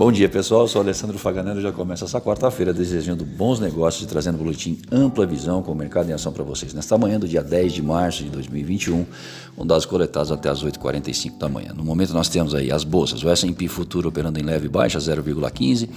Bom dia, pessoal. Eu sou Alessandro Faganello. Já começa essa quarta-feira desejando bons negócios e trazendo um boletim ampla visão com o mercado em ação para vocês. Nesta manhã do dia 10 de março de 2021, com dados coletados até as 8h45 da manhã. No momento nós temos aí as bolsas, o S&P futuro operando em leve baixa 0,15,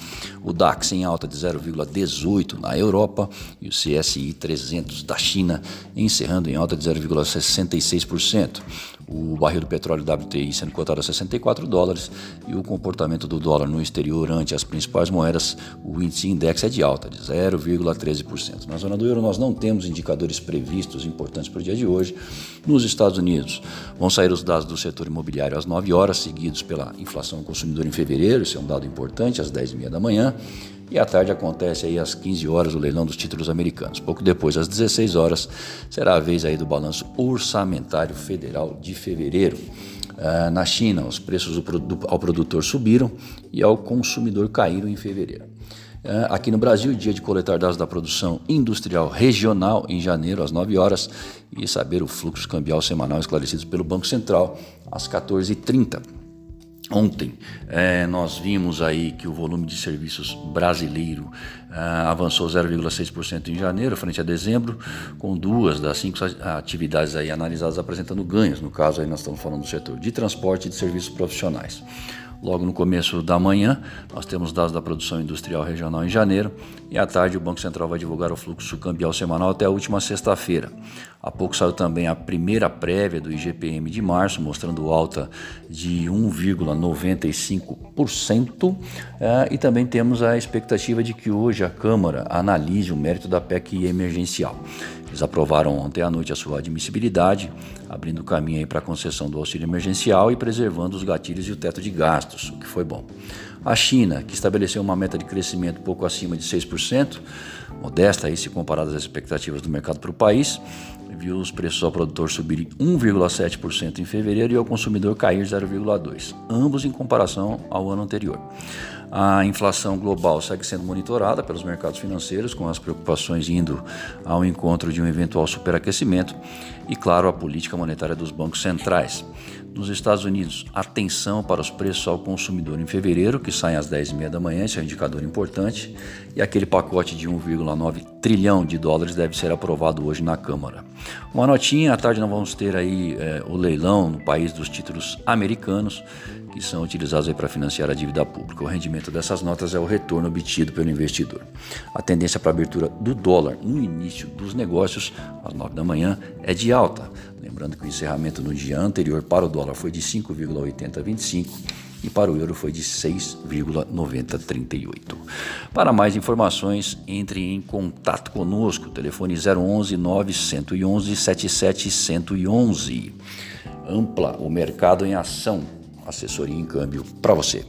o DAX em alta de 0,18 na Europa e o CSI 300 da China encerrando em alta de 0,66% o barril do petróleo WTI sendo cotado a 64 dólares e o comportamento do dólar no exterior ante as principais moedas, o índice index é de alta, de 0,13%. Na zona do euro nós não temos indicadores previstos importantes para o dia de hoje. Nos Estados Unidos vão sair os dados do setor imobiliário às 9 horas, seguidos pela inflação do consumidor em fevereiro, esse é um dado importante, às 10h30 da manhã. E à tarde acontece aí às 15 horas o leilão dos títulos americanos. Pouco depois, às 16 horas, será a vez aí do balanço orçamentário federal de fevereiro. Uh, na China, os preços ao produtor subiram e ao consumidor caíram em fevereiro. Uh, aqui no Brasil, dia de coletar dados da produção industrial regional em janeiro, às 9 horas, e saber o fluxo cambial semanal esclarecido pelo Banco Central às 14h30. Ontem é, nós vimos aí que o volume de serviços brasileiro é, avançou 0,6% em janeiro, frente a dezembro, com duas das cinco atividades aí analisadas apresentando ganhos. No caso aí nós estamos falando do setor de transporte e de serviços profissionais. Logo no começo da manhã, nós temos dados da produção industrial regional em janeiro e à tarde o Banco Central vai divulgar o fluxo cambial semanal até a última sexta-feira. Há pouco saiu também a primeira prévia do IGPM de março, mostrando alta de 1,95%. É, e também temos a expectativa de que hoje a Câmara analise o mérito da PEC emergencial. Eles aprovaram ontem à noite a sua admissibilidade, abrindo caminho para a concessão do auxílio emergencial e preservando os gatilhos e o teto de gastos, o que foi bom. A China, que estabeleceu uma meta de crescimento pouco acima de 6%, modesta aí se comparada às expectativas do mercado para o país, viu os preços ao produtor subirem 1,7% em fevereiro e ao consumidor cair 0,2%, ambos em comparação ao ano anterior. A inflação global segue sendo monitorada pelos mercados financeiros, com as preocupações indo ao encontro de um eventual superaquecimento e, claro, a política monetária dos bancos centrais. Nos Estados Unidos, atenção para os preços ao consumidor em fevereiro, que saem às 10h30 da manhã, esse é um indicador importante, e aquele pacote de 1,9 trilhão de dólares deve ser aprovado hoje na Câmara. Uma notinha, à tarde nós vamos ter aí é, o leilão no país dos títulos americanos, que são utilizados para financiar a dívida pública. O rendimento dessas notas é o retorno obtido pelo investidor. A tendência para a abertura do dólar no início dos negócios, às 9 da manhã, é de alta. Lembrando que o encerramento no dia anterior para o dólar foi de 5,8025 e para o euro foi de 6,9038. Para mais informações, entre em contato conosco, telefone 011 911 111. Ampla, o mercado em ação assessoria em câmbio para você.